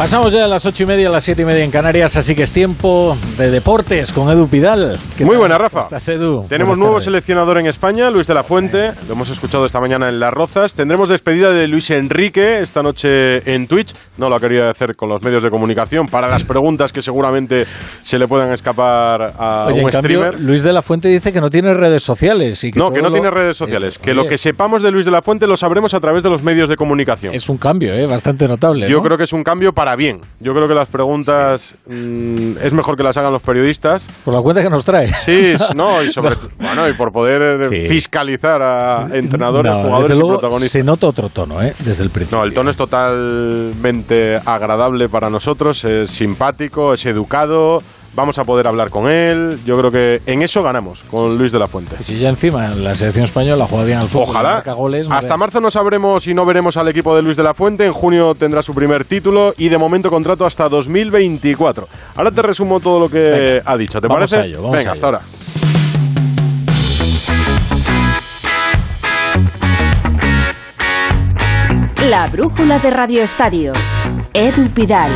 Pasamos ya a las ocho y media, a las siete y media en Canarias, así que es tiempo de deportes con Edu Pidal. Muy buena, Rafa. ¿Estás, Edu? Tenemos nuevo seleccionador en España, Luis de la Fuente. Lo hemos escuchado esta mañana en Las Rozas. Tendremos despedida de Luis Enrique esta noche en Twitch. No lo ha querido hacer con los medios de comunicación para las preguntas que seguramente se le puedan escapar a Oye, un en cambio, streamer. Luis de la Fuente dice que no tiene redes sociales. Y que no, que no lo- tiene redes sociales. Eh, que lo oye, que sepamos de Luis de la Fuente lo sabremos a través de los medios de comunicación. Es un cambio, ¿eh? Bastante notable. Yo ¿no? creo que es un cambio para bien. Yo creo que las preguntas mm, es mejor que las hagan los periodistas. Por la cuenta que nos trae. Sí, no, y sobre bueno, y por poder eh, Sí. fiscalizar a entrenadores, No, jugadores desde y luego protagonistas. Se nota otro tono, ¿eh? Desde el principio. No, el tono es totalmente agradable para nosotros, es simpático, es educado, vamos a poder hablar con él. Yo creo que en eso ganamos con Luis de la Fuente. Y si ya encima en la selección española juega bien al fútbol, Ojalá. marca goles, no Hasta veas. marzo no sabremos y no veremos al equipo de Luis de la Fuente. En junio tendrá su primer título y de momento contrato hasta 2024. Ahora te resumo todo lo que Venga. ha dicho. ¿Te Vamos parece? a ello, vamos Venga, a hasta ello. ahora. La brújula de Radio Estadio. Edu Pidal.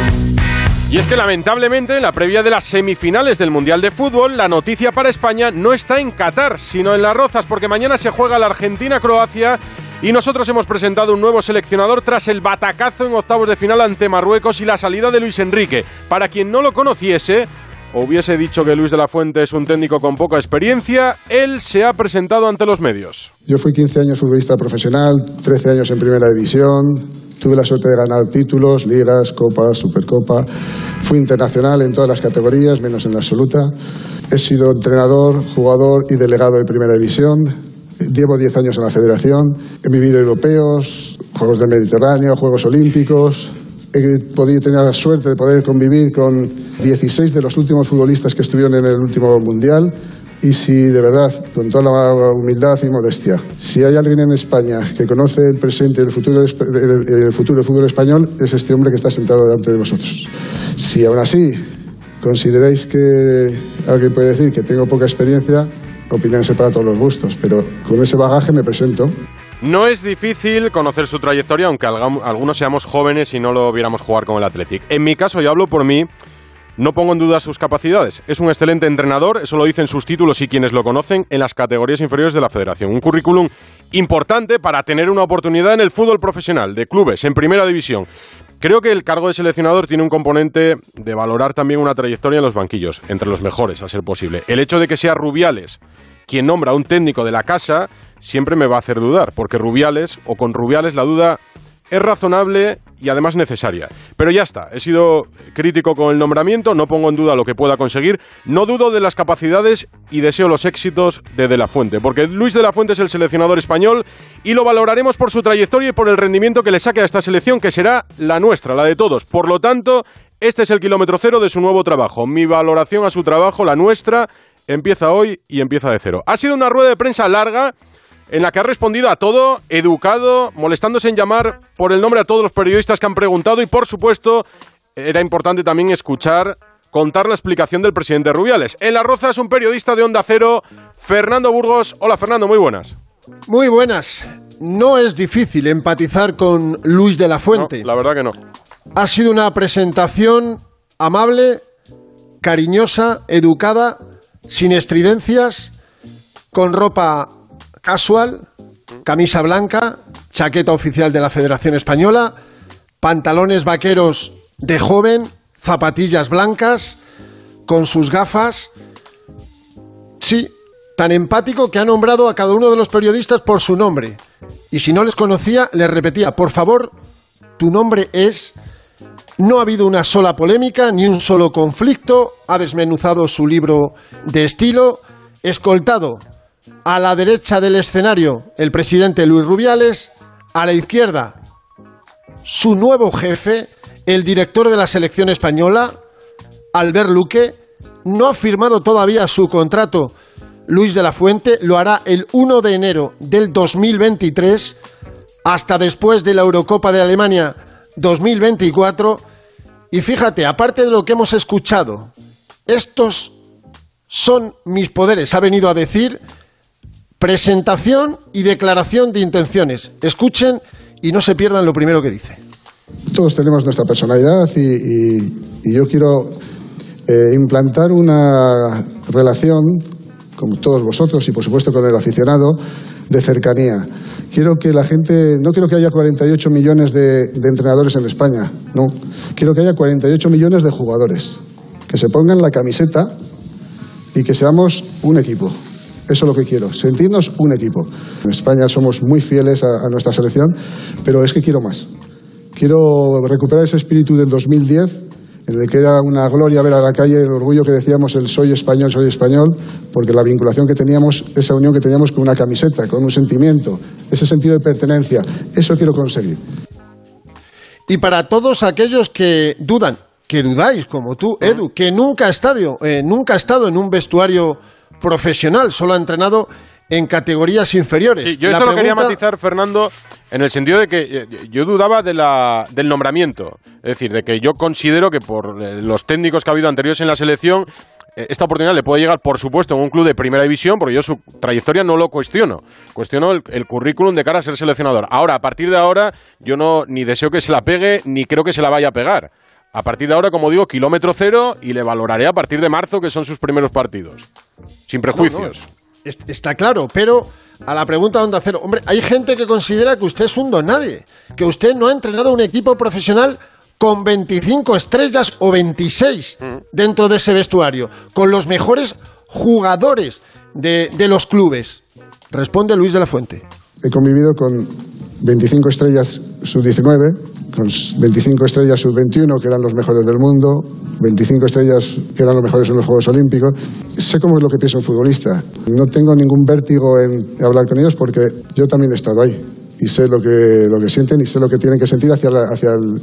Y es que lamentablemente en la previa de las semifinales del Mundial de Fútbol, la noticia para España no está en Qatar, sino en Las Rozas, porque mañana se juega la Argentina-Croacia y nosotros hemos presentado un nuevo seleccionador tras el batacazo en octavos de final ante Marruecos y la salida de Luis Enrique. Para quien no lo conociese, o hubiese dicho que Luis de la Fuente es un técnico con poca experiencia, él se ha presentado ante los medios. Yo fui 15 años futbolista profesional, 13 años en primera división, tuve la suerte de ganar títulos, ligas, copas, supercopa, fui internacional en todas las categorías, menos en la absoluta. He sido entrenador, jugador y delegado de primera división. Llevo 10 años en la federación, he vivido europeos, Juegos del Mediterráneo, Juegos Olímpicos. He podido tener la suerte de poder convivir con 16 de los últimos futbolistas que estuvieron en el último Mundial y si de verdad, con toda la humildad y modestia, si hay alguien en España que conoce el presente y el futuro, el- futuro del fútbol español, es este hombre que está sentado delante de vosotros. Si aún así consideráis que alguien puede decir que tengo poca experiencia, opiniones para todos los gustos, pero con ese bagaje me presento. No es difícil conocer su trayectoria, aunque algunos seamos jóvenes y no lo viéramos jugar con el Athletic. En mi caso, y hablo por mí, no pongo en duda sus capacidades. Es un excelente entrenador, eso lo dicen sus títulos y quienes lo conocen en las categorías inferiores de la federación. Un currículum importante para tener una oportunidad en el fútbol profesional, de clubes, en primera división. Creo que el cargo de seleccionador tiene un componente de valorar también una trayectoria en los banquillos, entre los mejores, a ser posible. El hecho de que sea Rubiales quien nombra a un técnico de la casa siempre me va a hacer dudar, porque Rubiales, o con Rubiales, la duda es razonable y además necesaria. Pero ya está, he sido crítico con el nombramiento, no pongo en duda lo que pueda conseguir, no dudo de las capacidades y deseo los éxitos de De La Fuente, porque Luis De La Fuente es el seleccionador español y lo valoraremos por su trayectoria y por el rendimiento que le saque a esta selección, que será la nuestra, la de todos. Por lo tanto, este es el kilómetro cero de su nuevo trabajo. Mi valoración a su trabajo, la nuestra, empieza hoy y empieza de cero. Ha sido una rueda de prensa larga en la que ha respondido a todo, educado, molestándose en llamar por el nombre a todos los periodistas que han preguntado y, por supuesto, era importante también escuchar, contar la explicación del presidente Rubiales. En La Roza es un periodista de Onda Cero, Fernando Burgos. Hola, Fernando, muy buenas. Muy buenas. No es difícil empatizar con Luis de la No, Fuente. la verdad que no. Ha sido una presentación amable, cariñosa, educada, sin estridencias, con ropa casual, camisa blanca, chaqueta oficial de la Federación Española, pantalones vaqueros de joven, zapatillas blancas, con sus gafas. Sí, tan empático que ha nombrado a cada uno de los periodistas por su nombre. Y si no les conocía, les repetía, por favor, tu nombre es... No ha habido una sola polémica, ni un solo conflicto, ha desmenuzado su libro de estilo, escoltado a la derecha del escenario el presidente Luis Rubiales, a la izquierda su nuevo jefe, el director de la selección española, Albert Luque, no ha firmado todavía su contrato Luis de la Fuente, lo hará el 1 de enero del 2023 hasta después de la Eurocopa de Alemania 2024. Y fíjate, aparte de lo que hemos escuchado, estos son mis poderes, ha venido a decir presentación y declaración de intenciones. Escuchen y no se pierdan lo primero que dice. todos tenemos nuestra personalidad y, yo quiero eh, implantar una relación, con todos vosotros y por supuesto con el aficionado, de cercanía. Quiero que la gente, no quiero que haya 48 millones de, de entrenadores en España, no. Quiero que haya 48 millones de jugadores, que se pongan la camiseta y que seamos un equipo. Eso es lo que quiero, sentirnos un equipo. En España somos muy fieles a, nuestra selección, pero es que quiero más. Quiero recuperar ese espíritu del 2010 en el que era una gloria ver a la calle el orgullo que decíamos el soy español, soy español, porque la vinculación que teníamos, esa unión que teníamos con una camiseta, con un sentimiento, ese sentido de pertenencia, eso quiero conseguir. Y para todos aquellos que dudan, que dudáis como tú, Edu, que nunca ha estado, eh, nunca ha estado en un vestuario profesional, solo ha entrenado en categorías inferiores. yo esto lo quería matizar, Fernando, en el sentido de que eh, yo dudaba de la, del nombramiento. Es decir, de que yo considero que por eh, los técnicos que ha habido anteriores en la selección, eh, esta oportunidad le puede llegar, por supuesto, en un club de primera división, porque yo su trayectoria no lo cuestiono. Cuestiono el, el, currículum de cara a ser seleccionador. Ahora, a partir de ahora, yo no ni deseo que se la pegue, ni creo que se la vaya a pegar. A partir de ahora, como digo, kilómetro cero y le valoraré a partir de marzo, que son sus primeros partidos. Sin prejuicios. está claro, pero a la pregunta de Onda Cero, hombre, hay gente que considera que usted es un don nadie, que usted no ha entrenado un equipo profesional con 25 estrellas o 26 mm. dentro de ese vestuario, con los mejores jugadores de, de los clubes. Responde Luis de la Fuente. He convivido con 25 estrellas sub-19, con 25 estrellas sub-21, que eran los mejores del mundo, 25 estrellas que eran los mejores en los Juegos Olímpicos. Sé cómo es lo que piensa un futbolista. No tengo ningún vértigo en hablar con ellos porque yo también he estado ahí y sé lo que, lo que sienten y sé lo que tienen que sentir hacia, hacia el,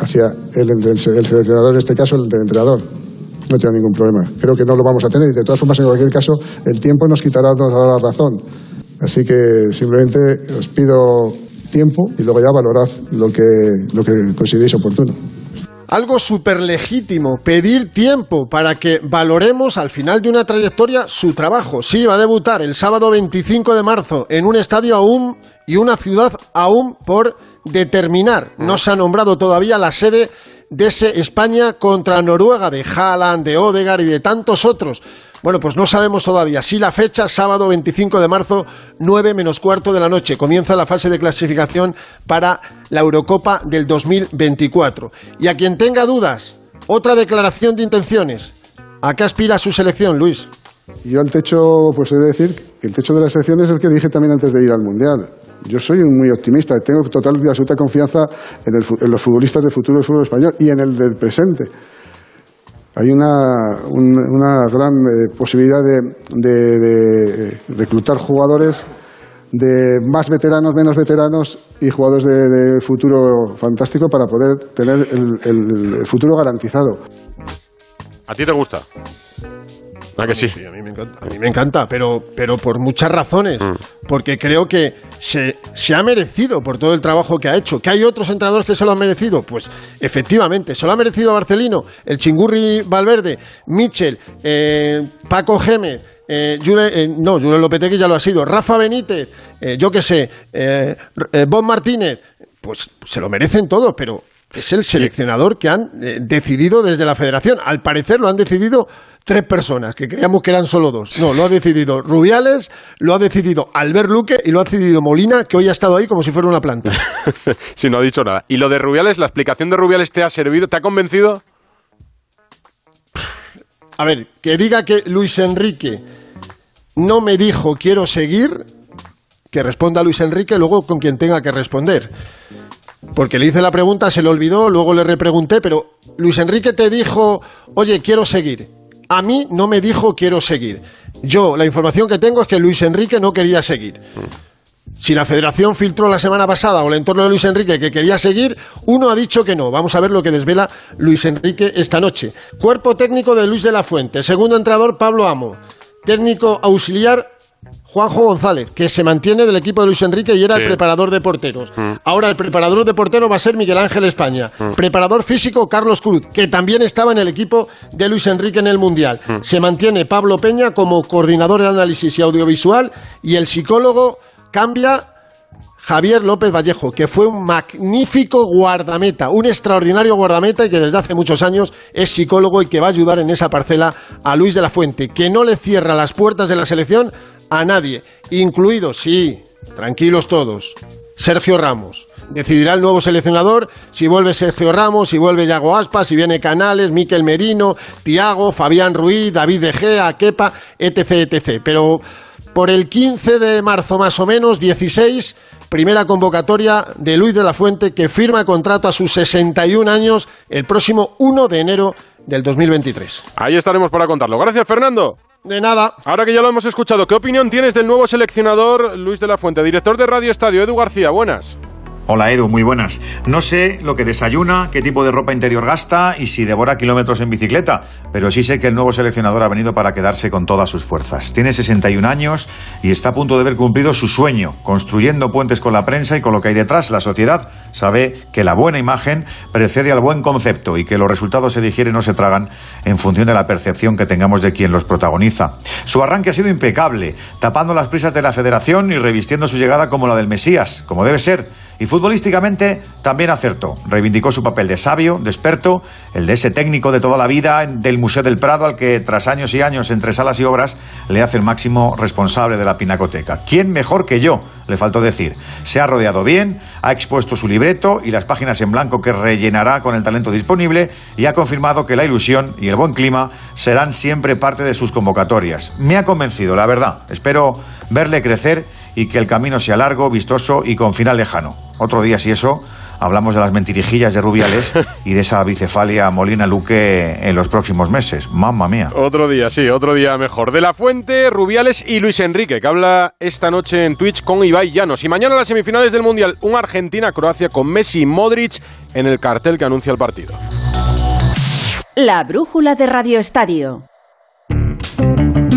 hacia el, el, seleccionador, en este caso el entrenador. No tengo ningún problema. Creo que no lo vamos a tener y de todas formas, en cualquier caso, el tiempo nos quitará, nos la razón. Así que simplemente os pido tiempo y luego ya valorad lo que, lo que consideréis oportuno. Algo súper legítimo, pedir tiempo para que valoremos al final de una trayectoria su trabajo. Sí, va a debutar el sábado 25 de marzo en un estadio aún y una ciudad aún por determinar. No se ha nombrado todavía la sede de ese España contra Noruega, de Haaland, de Odegar y de tantos otros. Bueno, pues no sabemos todavía. Sí, la fecha, sábado 25 de marzo, 9 menos cuarto de la noche. Comienza la fase de clasificación para la Eurocopa del 2024. Y a quien tenga dudas, otra declaración de intenciones. ¿A qué aspira su selección, Luis? Yo al techo, pues he de decir que el techo de la selección es el que dije también antes de ir al Mundial. Yo soy muy optimista, tengo total y absoluta confianza en, en los futbolistas del futuro del fútbol español y en el del presente hay una, una gran eh, posibilidad de, reclutar jugadores de más veteranos, menos veteranos y jugadores de, futuro fantástico para poder tener el futuro garantizado. ¿A ti te gusta? que sí? a mí me encanta, a mí me encanta pero, pero por muchas razones. Mm. Porque creo que se, se, ha merecido por todo el trabajo que ha hecho. ¿Que hay otros entrenadores que se lo han merecido? Pues efectivamente, se lo ha merecido Barcelino, el Chingurri Valverde, Michel, eh, Paco Gémez. Eh, eh, no, Julio Lopetegui ya lo ha sido. Rafa Benítez, yo qué sé, Bob Martínez, pues se lo merecen todos, pero es el seleccionador que han decidido desde la federación. Al parecer lo han decidido tres personas, que creíamos que eran solo dos. No, lo ha decidido Rubiales, lo ha decidido Albert Luque y lo ha decidido Molina, que hoy ha estado ahí como si fuera una planta. sí, no ha dicho nada. ¿Y lo de Rubiales, la explicación de Rubiales te ha servido, te ha convencido? A ver, que diga que Luis Enrique no me dijo quiero seguir, que responda Luis Enrique luego con quien tenga que responder. Porque le hice la pregunta, se le olvidó, luego le repregunté, pero Luis Enrique te dijo, oye, quiero seguir. A mí no me dijo quiero seguir. Yo, la información que tengo es que Luis Enrique no quería seguir. Si la federación filtró la semana pasada o el entorno de Luis Enrique que quería seguir, uno ha dicho que no. Vamos a ver lo que desvela Luis Enrique esta noche. Cuerpo técnico de Luis de la Fuente. Segundo entrenador, Pablo Amo. Técnico auxiliar, Juanjo González, que se mantiene del equipo de Luis Enrique y era el preparador de porteros. Mm. Ahora el preparador de porteros va a ser Miguel Ángel España. Mm. Preparador físico Carlos Cruz, que también estaba en el equipo de Luis Enrique en el Mundial. Mm. Se mantiene Pablo Peña como coordinador de análisis y audiovisual y el psicólogo cambia Javier López Vallejo, que fue un magnífico guardameta, un extraordinario guardameta y que desde hace muchos años es psicólogo y que va a ayudar en esa parcela a Luis de la Fuente, que no le cierra las puertas de la selección a nadie, incluido, sí, tranquilos todos, Sergio Ramos. Decidirá el nuevo seleccionador si vuelve Sergio Ramos, si vuelve Yago Aspas, si viene Canales, Miquel Merino, Tiago, Fabián Ruiz, David De Gea, Kepa, etc, etc. Pero por el 15 de marzo más o menos, 16, primera convocatoria de Luis de la Fuente que firma contrato a sus 61 años el próximo 1 de enero del 2023. Ahí estaremos para contarlo. Gracias, Fernando. De nada. Ahora que ya lo hemos escuchado, ¿qué opinión tienes del nuevo seleccionador Luis de la Fuente? Director de Radio Estadio, Edu García, buenas. Hola Edu, muy buenas. No sé lo que desayuna, qué tipo de ropa interior gasta y si devora kilómetros en bicicleta, pero sí sé que el nuevo seleccionador ha venido para quedarse con todas sus fuerzas. Tiene 61 años y está a punto de haber cumplido su sueño, construyendo puentes con la prensa y con lo que hay detrás. La sociedad sabe que la buena imagen precede al buen concepto y que los resultados se digieren o se tragan en función de la percepción que tengamos de quien los protagoniza. Su arranque ha sido impecable, tapando las prisas de la federación y revistiendo su llegada como la del Mesías, como debe ser y futbolísticamente también acertó. Reivindicó su papel de sabio, de experto, el de ese técnico de toda la vida del Museo del Prado al que tras años y años entre salas y obras le hace el máximo responsable de la pinacoteca. ¿Quién mejor que yo? Le faltó decir. Se ha rodeado bien, ha expuesto su libreto y las páginas en blanco que rellenará con el talento disponible y ha confirmado que la ilusión y el buen clima serán siempre parte de sus convocatorias. Me ha convencido, la verdad. Espero verle crecer y que el camino sea largo, vistoso y con final lejano. Otro día, si eso, hablamos de las mentirijillas de Rubiales y de esa bicefalia Molina Luque en los próximos meses. Mamma mía. Otro día, sí, otro día mejor. De la Fuente, Rubiales y Luis Enrique, que habla esta noche en Twitch con Ibai Llanos. Y mañana las semifinales del Mundial, un Argentina-Croacia con Messi y Modric en el cartel que anuncia el partido. La brújula de Radio Estadio.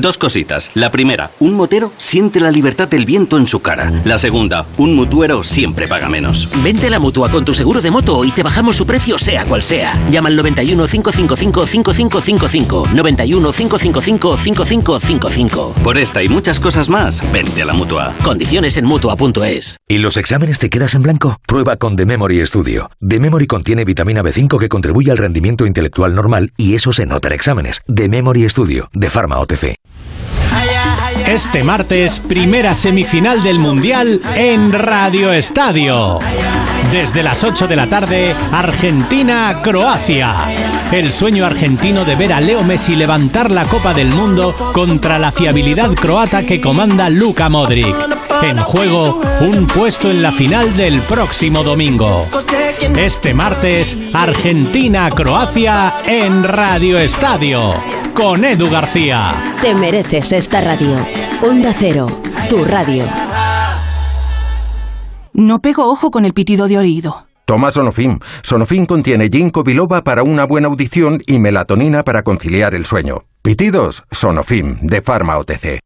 Dos cositas. La primera, un motero siente la libertad del viento en su cara. La segunda, un mutuero siempre paga menos. Vente a la mutua con tu seguro de moto y te bajamos su precio sea cual sea. Llama al 91 555 5555. 91 555 5555. Por esta y muchas cosas más, vente a la mutua. Condiciones en mutua.es. ¿Y los exámenes te quedas en blanco? Prueba con The Memory Studio. The Memory contiene vitamina B5 que contribuye al rendimiento intelectual normal y eso se nota en exámenes. The Memory Studio, de Pharma OTC. Este martes, primera semifinal del Mundial en Radio Estadio. Desde las 8 de la tarde, Argentina-Croacia. El sueño argentino de ver a Leo Messi levantar la Copa del Mundo contra la fiabilidad croata que comanda Luka Modric. En juego, un puesto en la final del próximo domingo. Este martes, Argentina-Croacia en Radio Estadio. Con Edu García. Te mereces esta radio. Onda Cero, tu radio. No pego ojo con el pitido de oído. Toma Sonofim. Sonofim contiene ginkgo biloba para una buena audición y melatonina para conciliar el sueño. Pitidos, Sonofim, de Pharma OTC.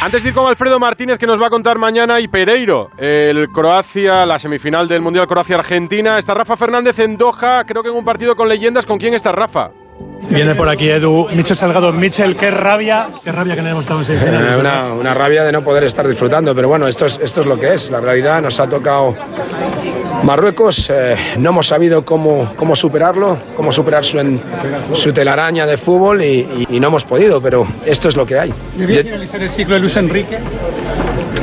Antes de ir con Alfredo Martínez, que nos va a contar mañana, y Pereiro, el Croacia, la semifinal del Mundial Croacia-Argentina. Está Rafa Fernández en Doha, creo que en un partido con leyendas. ¿Con quién está Rafa? Viene por aquí Edu, Michel Salgado. Michel, qué rabia, qué rabia que no hemos estado en semifinales. Eh, una, una, rabia de no poder estar disfrutando, pero bueno, esto es, esto es lo que es. La realidad nos ha tocado Marruecos eh, no hemos sabido cómo, cómo superarlo, cómo superar su, en- su telaraña de fútbol y, y- y no hemos podido, pero esto es lo que hay. ¿Debía finalizar el ciclo de Luis Enrique?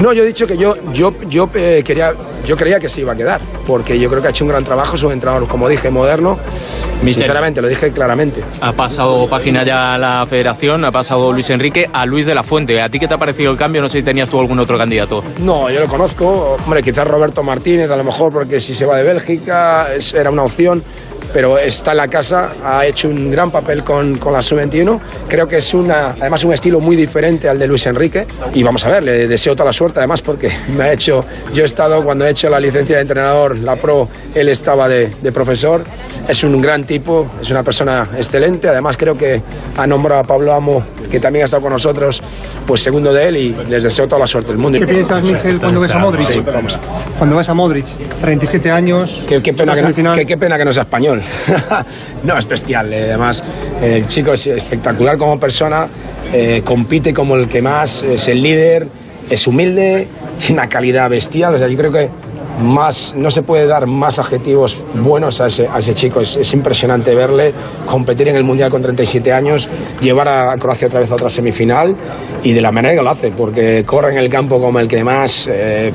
No, yo he dicho que yo, yo, yo, eh, quería, yo creía que se iba a quedar, porque yo creo que ha hecho un gran trabajo, es un entrenador, como dije, moderno. Michel. Sinceramente, lo dije claramente. Ha pasado página ya la federación, ha pasado Luis Enrique a Luis de la Fuente. ¿A ti qué te ha parecido el cambio? No sé si tenías tú algún otro candidato. No, yo lo conozco. Hombre, quizás Roberto Martínez, a lo mejor, porque si se va de Bélgica es- era una opción. Pero está en la casa, ha hecho un gran papel con, con la sub-21. Creo que es una, además un estilo muy diferente al de Luis Enrique. Y vamos a ver, le deseo toda la suerte, además, porque me ha hecho. Yo he estado, cuando he hecho la licencia de entrenador, la pro, él estaba de, de profesor. Es un gran tipo, es una persona excelente. Además, creo que ha nombrado a Pablo Amo, que también ha estado con nosotros, pues segundo de él. Y les deseo toda la suerte del mundo. ¿Qué piensas, Michel, cuando ves a Modric? Sí, vamos. Cuando ves a Modric, 37 años. Qué, qué pena que no, qué- qué pena que no sea español. no, es bestial. eh, Además, el chico es espectacular como persona, eh, compite como el que más, es el líder, es humilde, tiene una calidad bestial. O sea, yo creo que más, no se puede dar más adjetivos buenos a ese, a ese chico. Es, es impresionante verle competir en el Mundial con 37 años, llevar a Croacia otra vez a otra semifinal y de la manera que lo hace, porque corre en el campo como el que más. eh,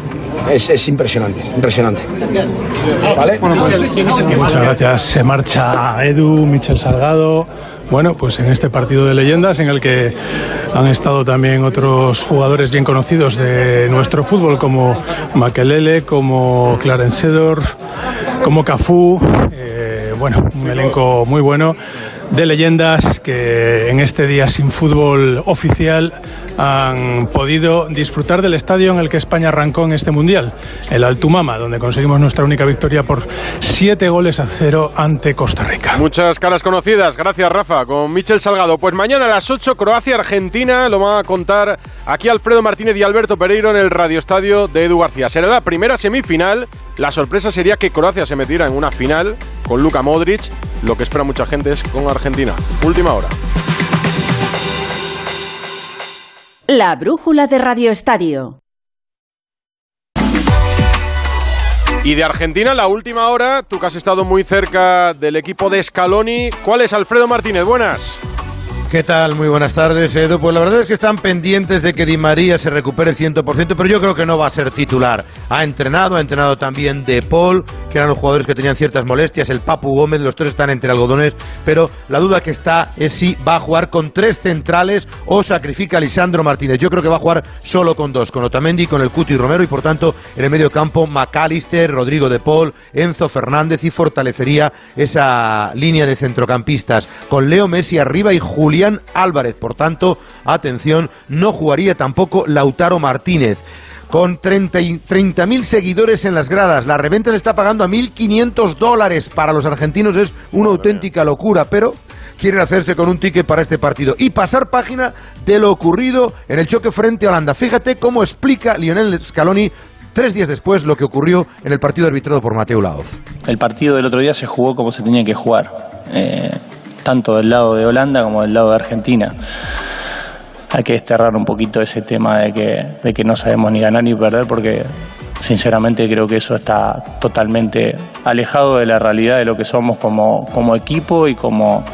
es, es impresionante, impresionante. ¿Vale? Muchas gracias. Se marcha Edu, Michel Salgado. Bueno, pues en este partido de leyendas en el que han estado también otros jugadores bien conocidos de nuestro fútbol como Makelele, como Clarence como Cafú. eh, bueno, un elenco muy bueno de leyendas que en este día sin fútbol oficial han podido disfrutar del estadio en el que España arrancó en este mundial, el Altumama, donde conseguimos nuestra única victoria por siete goles a cero ante Costa Rica. Muchas caras conocidas, gracias Rafa, con Michel Salgado. Pues mañana a las 8, Croacia-Argentina, lo van a contar aquí Alfredo Martínez y Alberto Pereiro en el Radio Estadio de Edu García. Será la primera semifinal, la sorpresa sería que Croacia se metiera en una final con Luka Modric, lo que espera mucha gente es con Argentina. Última hora. La brújula de Radio Estadio. Y de Argentina, la última hora, tú que has estado muy cerca del equipo de Scaloni, ¿cuál es Alfredo Martínez? Buenas. ¿Qué tal? Muy buenas tardes, Edu. Pues la verdad es que están pendientes de que Di María se recupere 100%, pero yo creo que no va a ser titular. Ha entrenado, ha entrenado también De Paul, que eran los jugadores que tenían ciertas molestias, el Papu Gómez, los tres están entre algodones, pero la duda que está es si va a jugar con tres centrales o sacrifica a Lisandro Martínez. Yo creo que va a jugar solo con dos, con Otamendi, con el Cuti Romero y por tanto en el medio campo McAllister, Rodrigo De Paul, Enzo Fernández y fortalecería esa línea de centrocampistas con Leo Messi arriba y Julián Álvarez. Por tanto, atención, no jugaría tampoco Lautaro Martínez. Con 30 y- 30.000 seguidores en las gradas, la reventa se está pagando a 1.500 dólares. Para los argentinos es una auténtica locura, pero quieren hacerse con un ticket para este partido y pasar página de lo ocurrido en el choque frente a Holanda. Fíjate cómo explica Lionel Scaloni tres días después lo que ocurrió en el partido arbitrado por Mateo Laoz. El partido del otro día se jugó como se tenía que jugar, eh, tanto del lado de Holanda como del lado de Argentina. Hay que desterrar un poquito ese tema de que, de que no sabemos ni ganar ni perder porque sinceramente creo que eso está totalmente alejado de la realidad de lo que somos como, como equipo y como,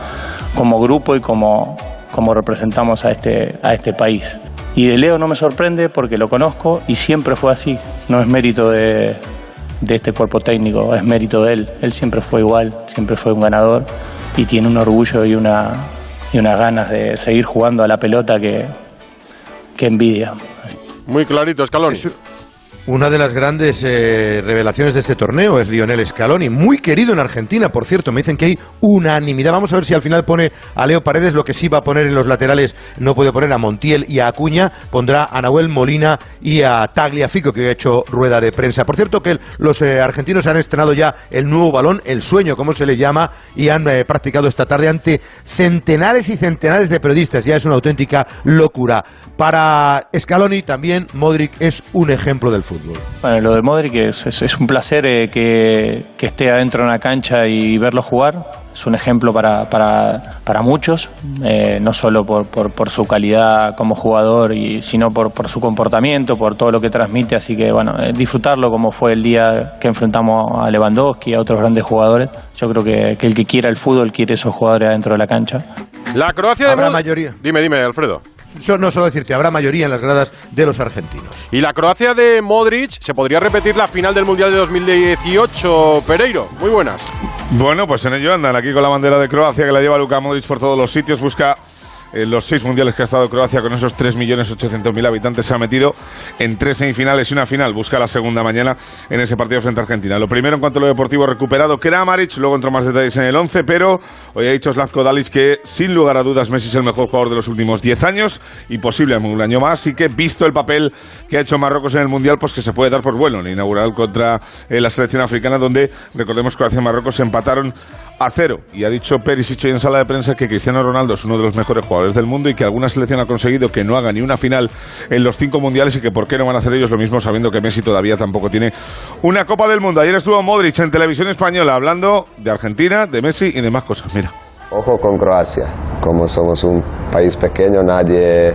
como grupo y como, como representamos a este, a este país. Y de Leo no me sorprende porque lo conozco y siempre fue así. No es mérito de, de este cuerpo técnico, es mérito de él. Él siempre fue igual, siempre fue un ganador y tiene un orgullo y una y unas ganas de seguir jugando a la pelota que, que envidia. Muy clarito, Scaloni. Una de las grandes eh, revelaciones de este torneo es Lionel Scaloni, muy querido en Argentina, por cierto. Me dicen que hay unanimidad. Vamos a ver si al final pone a Leo Paredes, lo que sí va a poner en los laterales, no puede poner a Montiel y a Acuña, pondrá a Nahuel Molina y a Tagliafico, que ha hecho rueda de prensa. Por cierto, que los eh, argentinos han estrenado ya el nuevo balón, el sueño, como se le llama, y han eh, practicado esta tarde ante centenares y centenares de periodistas. Ya es una auténtica locura. Para Scaloni también Modric es un ejemplo del fútbol. Fútbol. Bueno, lo de Modric es, es- es un placer eh, que, que esté adentro de una cancha y verlo jugar. Es un ejemplo para, para, para muchos, eh, no solo por, por, por su calidad como jugador, y, sino por, por su comportamiento, por todo lo que transmite. Así que, bueno, eh, disfrutarlo como fue el día que enfrentamos a Lewandowski y a otros grandes jugadores. Yo creo que, que el que quiera el fútbol quiere esos jugadores adentro de la cancha. La Croacia de Habrá mayoría. Dime, dime, Alfredo. Yo no solo decirte, habrá mayoría en las gradas de los argentinos. Y la Croacia de Modric, ¿se podría repetir la final del Mundial de 2018, Pereiro? Muy buenas. Bueno, pues en ello andan aquí con la bandera de Croacia que la lleva Luka Modric por todos los sitios. Busca eh, los seis mundiales que ha estado Croacia con esos 3.800.000 habitantes. Se ha metido en tres semifinales y una final. Busca la segunda mañana en ese partido frente a Argentina. Lo primero en cuanto a lo deportivo recuperado Kramaric. Luego entró más detalles en el 11, pero hoy ha dicho Slavko Dalic que sin lugar a dudas Messi es el mejor jugador de los últimos 10 años y posible un año más. Y que visto el papel que ha hecho Marruecos en el mundial, pues que se puede dar por bueno. El inaugural contra eh, la selección africana, donde recordemos Croacia y Marruecos se empataron a cero. Y ha dicho Perisic en sala de prensa que Cristiano Ronaldo es uno de los mejores jugadores del mundo y que alguna selección ha conseguido que no haga ni una final en los cinco mundiales y que por qué no van a hacer ellos lo mismo sabiendo que Messi todavía tampoco tiene una Copa del Mundo. Ayer estuvo Modric en televisión española hablando de Argentina, de Messi y de más cosas. Mira. Ojo con Croacia, como somos un país pequeño, nadie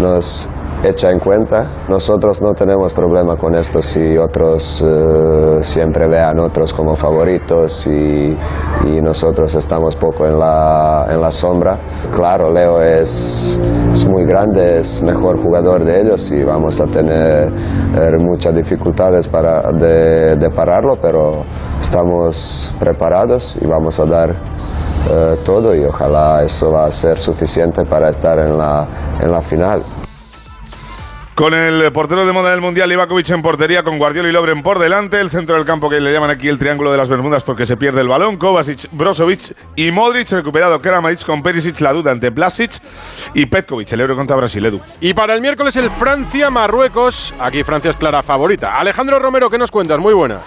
nos echa en cuenta. Nosotros no tenemos problema con esto si otros eh, siempre vean otros como favoritos y, nosotros estamos poco en la, en la sombra. Claro, Leo es, muy grande, es mejor jugador de ellos y vamos a tener eh, muchas dificultades para, de pararlo, pero estamos preparados y vamos a dar eh, todo y ojalá eso va a ser suficiente para estar en la, en la final. Con el portero de moda del Mundial, Ivakovic en portería, con Guardiola y Lobren por delante, el centro del campo que le llaman aquí el Triángulo de las Bermudas porque se pierde el balón, Kovacic, Brozovic y Modric, recuperado Kramaric con Perisic, la duda ante Blasic y Petkovic, el euro contra Brasil, Edu. Y para el miércoles el Francia-Marruecos. Aquí Francia es clara favorita. Alejandro Romero, ¿qué nos cuentas? Muy buenas.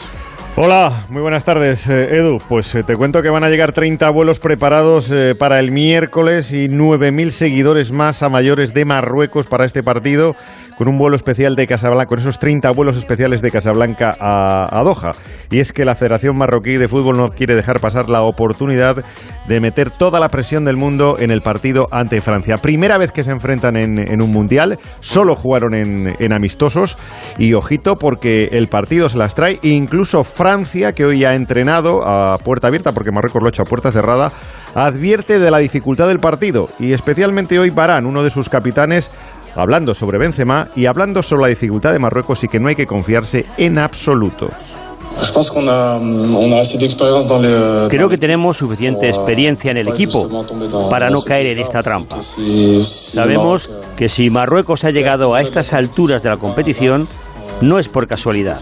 Hola, muy buenas tardes, eh, Edu. Pues eh, te cuento que van a llegar 30 vuelos preparados eh, para el miércoles y 9.000 seguidores más a mayores de Marruecos para este partido, con un vuelo especial de Casablanca, con esos 30 vuelos especiales de Casablanca a, a Doha. Y es que la Federación Marroquí de Fútbol no quiere dejar pasar la oportunidad de meter toda la presión del mundo en el partido ante Francia. Primera vez que se enfrentan en, un mundial, solo jugaron en, en amistosos y ojito porque el partido se las trae, incluso Francia, que hoy ha entrenado a puerta abierta, porque Marruecos lo ha hecho a puerta cerrada, advierte de la dificultad del partido y especialmente hoy Barán, uno de sus capitanes, hablando sobre Benzema y hablando sobre la dificultad de Marruecos y que no hay que confiarse en absoluto. Creo que tenemos suficiente experiencia en el equipo para no caer en esta trampa. Sabemos que si Marruecos ha llegado a estas alturas de la competición, no es por casualidad.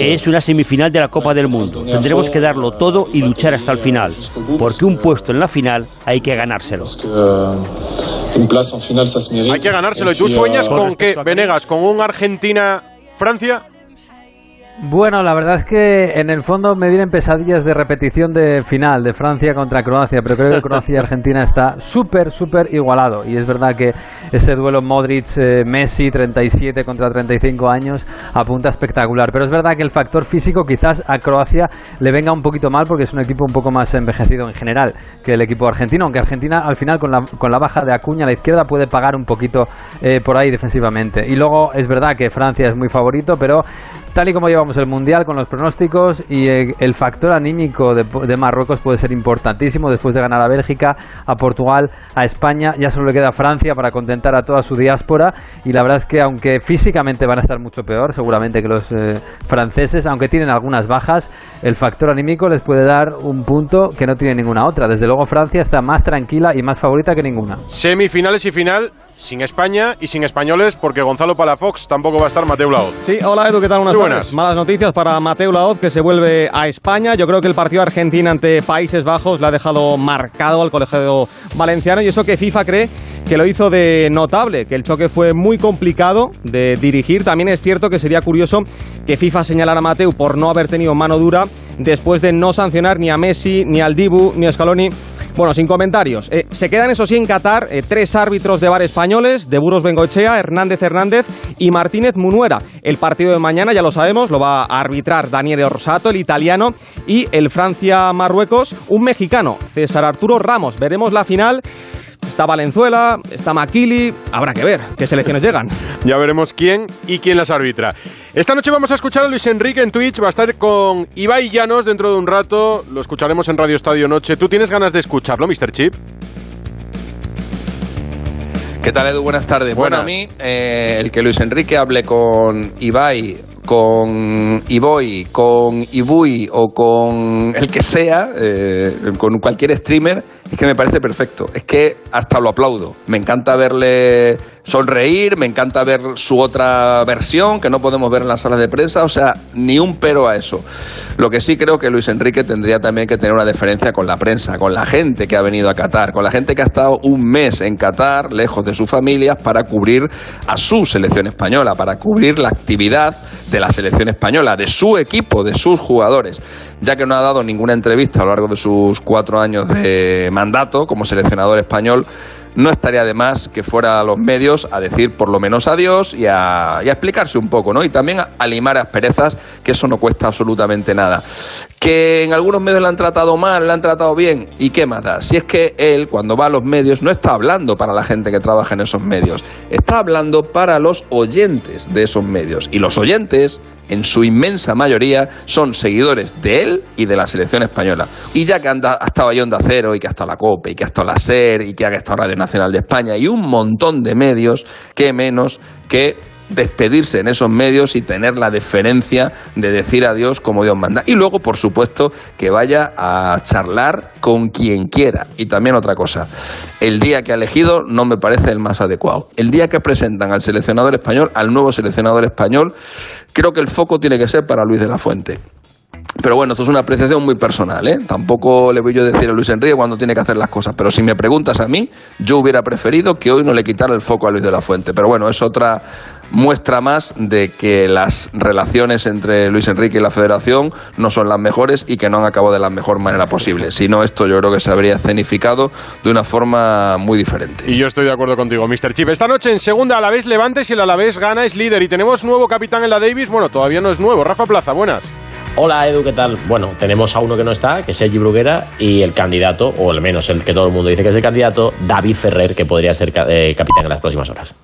Es una semifinal de la Copa del Mundo. Tendremos que darlo todo y luchar hasta el final, porque un puesto en la final hay que ganárselo. Hay que ganárselo. ¿Y tú sueñas con qué, Venegas? ¿Con un Argentina-Francia? Bueno, la verdad es que en el fondo me vienen pesadillas de repetición de final de Francia contra Croacia, pero creo que Croacia y Argentina está súper, súper igualado. Y es verdad que ese duelo Modric-Messi, 37 contra 35 años, apunta espectacular. Pero es verdad que el factor físico quizás a Croacia le venga un poquito mal porque es un equipo un poco más envejecido en general que el equipo argentino, aunque Argentina al final con la, con la baja de Acuña a la izquierda puede pagar un poquito eh, por ahí defensivamente. Y luego es verdad que Francia es muy favorito, pero tal y como llevamos el Mundial con los pronósticos y el, el factor anímico de, Marruecos puede ser importantísimo después de ganar a Bélgica, a Portugal, a España. Ya solo le queda Francia para contentar a toda su diáspora y la verdad es que aunque físicamente van a estar mucho peor seguramente que los eh, franceses, aunque tienen algunas bajas, el factor anímico les puede dar un punto que no tiene ninguna otra. Desde luego Francia está más tranquila y más favorita que ninguna. Semifinales y final sin España y sin españoles, porque Gonzalo Palafox tampoco va a estar Mateo Laoz. Sí, hola Edu, ¿qué tal? Unas Muy buenas. Malas noticias para Mateo Laoz, que se vuelve a España. Yo creo que el partido Argentina ante Países Bajos le ha dejado marcado al colegio valenciano y eso que FIFA cree que lo hizo de notable, que el choque fue muy complicado de dirigir. También es cierto que sería curioso que FIFA señalara a Mateu por no haber tenido mano dura después de no sancionar ni a Messi, ni al Dibu, ni a Scaloni Bueno, sin comentarios. Eh, se quedan, eso sí, en Qatar eh, tres árbitros de bar españoles, de Buros Bengochea, Hernández Hernández y Martínez Munuera. El partido de mañana, ya lo sabemos, lo va a arbitrar Daniel Orsato, el italiano, y el Francia-Marruecos, un mexicano, César Arturo Ramos. Veremos la final. Está Valenzuela, está Maquili, habrá que ver qué selecciones llegan. Ya veremos quién y quién las arbitra. Esta noche vamos a escuchar a Luis Enrique en Twitch, va a estar con Ibai Llanos dentro de un rato, lo escucharemos en Radio Estadio Noche. ¿Tú tienes ganas de escucharlo, Mr. Chip? ¿Qué tal, Edu? Buenas tardes. Bueno, a mí, eh, el que Luis Enrique hable con Ibai, con Iboy, con Ibui o con el que sea, eh, con cualquier streamer, es que me parece perfecto. Es que hasta lo aplaudo. Me encanta verle sonreír, me encanta ver su otra versión que no podemos ver en las salas de prensa, o sea, ni un pero a eso. Lo que sí creo que Luis Enrique tendría también que tener una deferencia con la prensa, con la gente que ha venido a Qatar, con la gente que ha estado un mes en Qatar, lejos de sus familias, para cubrir a su selección española, para cubrir la actividad de la selección española, de su equipo, de sus jugadores, ya que no ha dado ninguna entrevista a lo largo de sus cuatro años de mandato como seleccionador español no estaría de más que fuera a los medios a decir por lo menos adiós y a, y a explicarse un poco, ¿no? Y también a, limar asperezas, que eso no cuesta absolutamente nada. Que en algunos medios le han tratado mal, le han tratado bien, ¿y qué más da? Si es que él, cuando va a los medios, no está hablando para la gente que trabaja en esos medios, está hablando para los oyentes de esos medios. Y los oyentes, en su inmensa mayoría, son seguidores de él y de la selección española. Y ya que anda, ha estado ahí Onda Cero, y que ha estado la COPE, y que ha estado la SER, y que ha estado Radio Nacional de España, y un montón de medios, que menos que despedirse en esos medios y tener la deferencia de decir adiós como Dios manda. Y luego, por supuesto, que vaya a charlar con quien quiera. Y también otra cosa, el día que ha elegido no me parece el más adecuado. El día que presentan al seleccionador español, al nuevo seleccionador español, creo que el foco tiene que ser para Luis de la Fuente. Pero bueno, esto es una apreciación muy personal, ¿eh? Tampoco le voy yo decir a Luis Enrique cuando tiene que hacer las cosas. Pero si me preguntas a mí, yo hubiera preferido que hoy no le quitara el foco a Luis de la Fuente. Pero bueno, es otra muestra más de que las relaciones entre Luis Enrique y la Federación no son las mejores y que no han acabado de la mejor manera posible. Si no, esto yo creo que se habría escenificado de una forma muy diferente. Y yo estoy de acuerdo contigo, Mr. Chip. Esta noche en segunda Alavés levante si el Alavés gana es líder y tenemos nuevo capitán en la Davis. Bueno, todavía no es nuevo. Rafa Plaza, buenas. Hola Edu, ¿qué tal? Bueno, tenemos a uno que no está, que es Sergi Bruguera, y el candidato, o al menos el que todo el mundo dice que es el candidato, David Ferrer, que podría ser eh, capitán en las próximas horas.